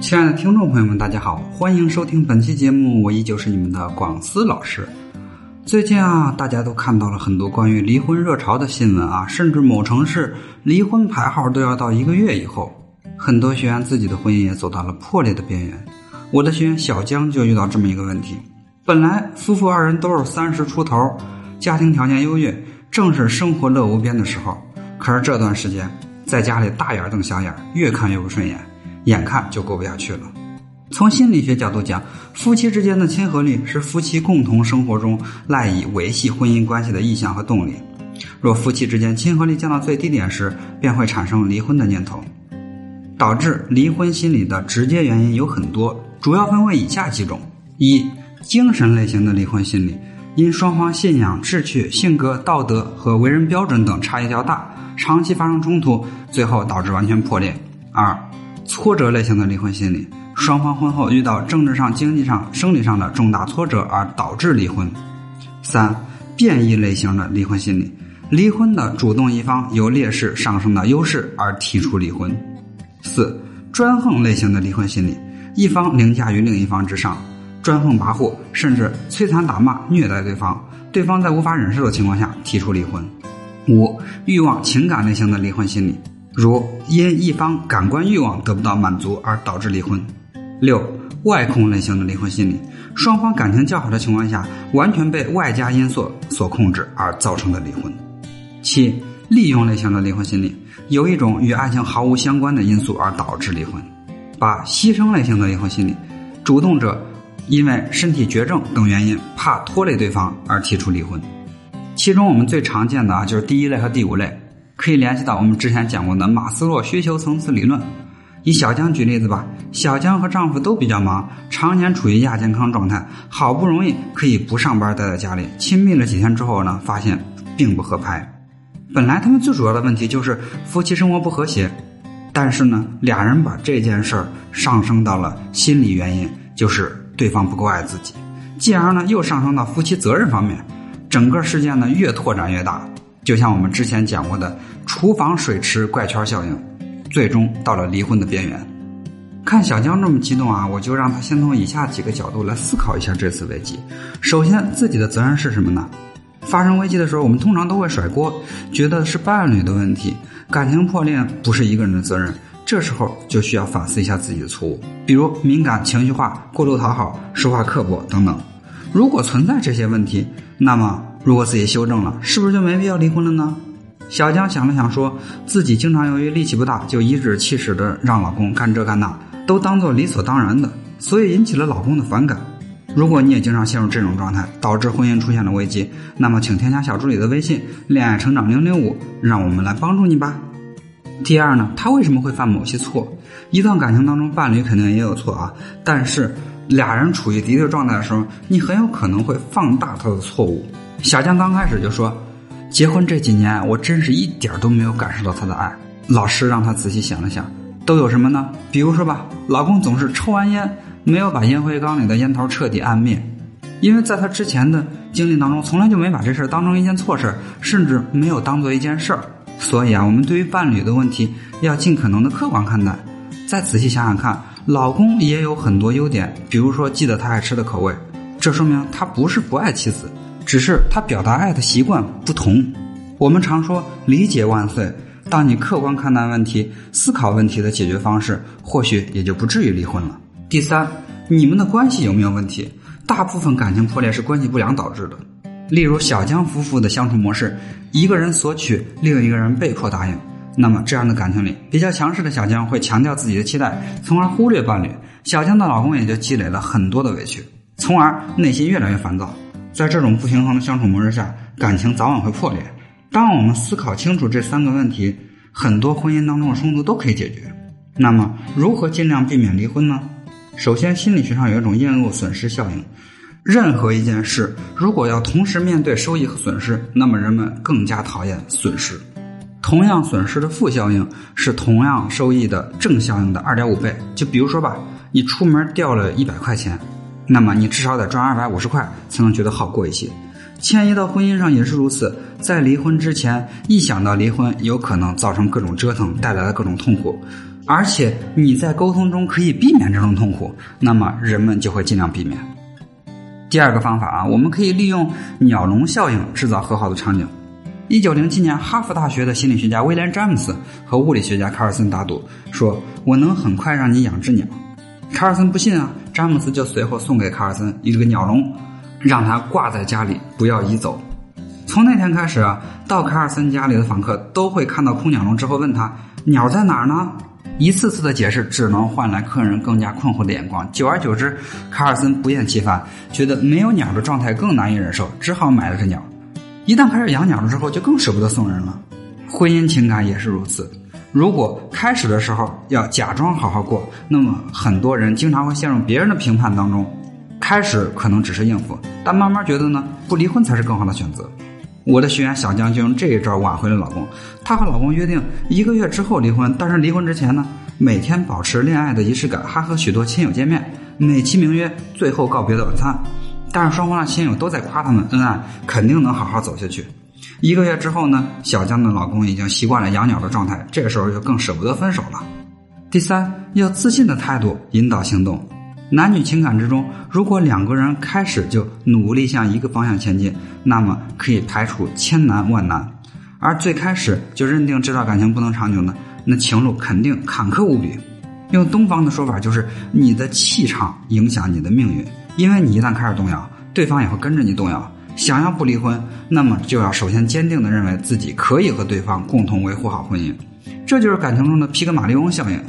亲爱的听众朋友们，大家好，欢迎收听本期节目，我依旧是你们的广思老师。最近啊，大家都看到了很多关于离婚热潮的新闻啊，甚至某城市离婚排号都要到一个月以后，很多学员自己的婚姻也走到了破裂的边缘。我的学员小江就遇到这么一个问题：本来夫妇二人都是三十出头，家庭条件优越，正是生活乐无边的时候，可是这段时间在家里大眼瞪小眼，越看越不顺眼，眼看就过不下去了。从心理学角度讲，夫妻之间的亲和力是夫妻共同生活中赖以维系婚姻关系的意向和动力。若夫妻之间亲和力降到最低点时，便会产生离婚的念头。导致离婚心理的直接原因有很多，主要分为以下几种：一、精神类型的离婚心理，因双方信仰、志趣、性格、道德和为人标准等差异较大，长期发生冲突，最后导致完全破裂；二、挫折类型的离婚心理。双方婚后遇到政治上、经济上、生理上的重大挫折而导致离婚。三、变异类型的离婚心理，离婚的主动一方由劣势上升到优势而提出离婚。四、专横类型的离婚心理，一方凌驾于另一方之上，专横跋扈，甚至摧残打骂、虐待对方，对方在无法忍受的情况下提出离婚。五、欲望情感类型的离婚心理，如因一方感官欲望得不到满足而导致离婚。六外控类型的离婚心理，双方感情较好的情况下，完全被外加因素所控制而造成的离婚。七利用类型的离婚心理，有一种与爱情毫无相关的因素而导致离婚。八牺牲类型的离婚心理，主动者因为身体绝症等原因，怕拖累对方而提出离婚。其中我们最常见的啊，就是第一类和第五类，可以联系到我们之前讲过的马斯洛需求层次理论。以小江举例子吧，小江和丈夫都比较忙，常年处于亚健康状态，好不容易可以不上班待在家里，亲密了几天之后呢，发现并不合拍。本来他们最主要的问题就是夫妻生活不和谐，但是呢，俩人把这件事儿上升到了心理原因，就是对方不够爱自己，继而呢又上升到夫妻责任方面，整个事件呢越拓展越大，就像我们之前讲过的厨房水池怪圈效应。最终到了离婚的边缘。看小江这么激动啊，我就让他先从以下几个角度来思考一下这次危机。首先，自己的责任是什么呢？发生危机的时候，我们通常都会甩锅，觉得是伴侣的问题，感情破裂不是一个人的责任。这时候就需要反思一下自己的错误，比如敏感、情绪化、过度讨好、说话刻薄等等。如果存在这些问题，那么如果自己修正了，是不是就没必要离婚了呢？小江想了想，说自己经常由于力气不大，就颐指气使的让老公干这干那，都当做理所当然的，所以引起了老公的反感。如果你也经常陷入这种状态，导致婚姻出现了危机，那么请添加小助理的微信“恋爱成长零零五”，让我们来帮助你吧。第二呢，他为什么会犯某些错？一段感情当中，伴侣肯定也有错啊，但是俩人处于敌对状态的时候，你很有可能会放大他的错误。小江刚开始就说。结婚这几年，我真是一点都没有感受到他的爱。老师让他仔细想了想，都有什么呢？比如说吧，老公总是抽完烟，没有把烟灰缸里的烟头彻底按灭，因为在他之前的经历当中，从来就没把这事儿当成一件错事儿，甚至没有当做一件事儿。所以啊，我们对于伴侣的问题，要尽可能的客观看待。再仔细想想看，老公也有很多优点，比如说记得他爱吃的口味，这说明他不是不爱妻子。只是他表达爱的习惯不同。我们常说理解万岁，当你客观看待问题、思考问题的解决方式，或许也就不至于离婚了。第三，你们的关系有没有问题？大部分感情破裂是关系不良导致的。例如小江夫妇的相处模式，一个人索取，另一个人被迫答应。那么这样的感情里，比较强势的小江会强调自己的期待，从而忽略伴侣。小江的老公也就积累了很多的委屈，从而内心越来越烦躁。在这种不平衡的相处模式下，感情早晚会破裂。当我们思考清楚这三个问题，很多婚姻当中的冲突都可以解决。那么，如何尽量避免离婚呢？首先，心理学上有一种厌恶损失效应。任何一件事，如果要同时面对收益和损失，那么人们更加讨厌损失。同样损失的负效应是同样收益的正效应的二点五倍。就比如说吧，你出门掉了一百块钱。那么你至少得赚二百五十块才能觉得好过一些，迁移到婚姻上也是如此。在离婚之前，一想到离婚有可能造成各种折腾带来的各种痛苦，而且你在沟通中可以避免这种痛苦，那么人们就会尽量避免。第二个方法啊，我们可以利用鸟笼效应制造和好的场景。一九零七年，哈佛大学的心理学家威廉·詹姆斯和物理学家卡尔森打赌，说我能很快让你养只鸟。卡尔森不信啊，詹姆斯就随后送给卡尔森一个鸟笼，让他挂在家里，不要移走。从那天开始啊，到卡尔森家里的访客都会看到空鸟笼之后问他鸟在哪儿呢？一次次的解释只能换来客人更加困惑的眼光。久而久之，卡尔森不厌其烦，觉得没有鸟的状态更难以忍受，只好买了只鸟。一旦开始养鸟了之后，就更舍不得送人了。婚姻情感也是如此。如果开始的时候要假装好好过，那么很多人经常会陷入别人的评判当中。开始可能只是应付，但慢慢觉得呢，不离婚才是更好的选择。我的学员小江就用这一招挽回了老公。她和老公约定一个月之后离婚，但是离婚之前呢，每天保持恋爱的仪式感，还和许多亲友见面，美其名曰最后告别的晚餐。但是双方的亲友都在夸他们恩爱，肯定能好好走下去。一个月之后呢，小江的老公已经习惯了养鸟的状态，这个时候就更舍不得分手了。第三，要自信的态度引导行动。男女情感之中，如果两个人开始就努力向一个方向前进，那么可以排除千难万难；而最开始就认定这段感情不能长久呢，那情路肯定坎坷无比。用东方的说法就是，你的气场影响你的命运。因为你一旦开始动摇，对方也会跟着你动摇。想要不离婚，那么就要首先坚定的认为自己可以和对方共同维护好婚姻。这就是感情中的皮格马利翁效应。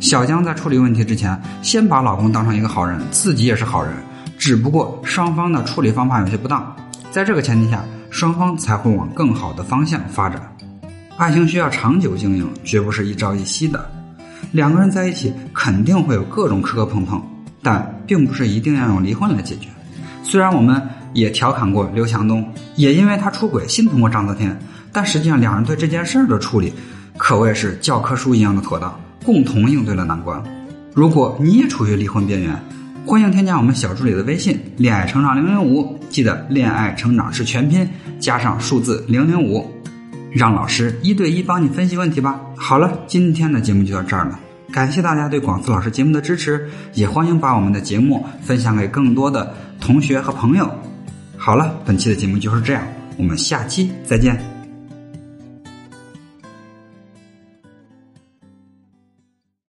小江在处理问题之前，先把老公当成一个好人，自己也是好人，只不过双方的处理方法有些不当。在这个前提下，双方才会往更好的方向发展。爱情需要长久经营，绝不是一朝一夕的。两个人在一起，肯定会有各种磕磕碰碰。但并不是一定要用离婚来解决。虽然我们也调侃过刘强东，也因为他出轨心疼过章泽天，但实际上两人对这件事儿的处理可谓是教科书一样的妥当，共同应对了难关。如果你也处于离婚边缘，欢迎添加我们小助理的微信“恋爱成长零零五”，记得“恋爱成长”是全拼加上数字零零五，让老师一对一帮你分析问题吧。好了，今天的节目就到这儿了。感谢大家对广思老师节目的支持，也欢迎把我们的节目分享给更多的同学和朋友。好了，本期的节目就是这样，我们下期再见。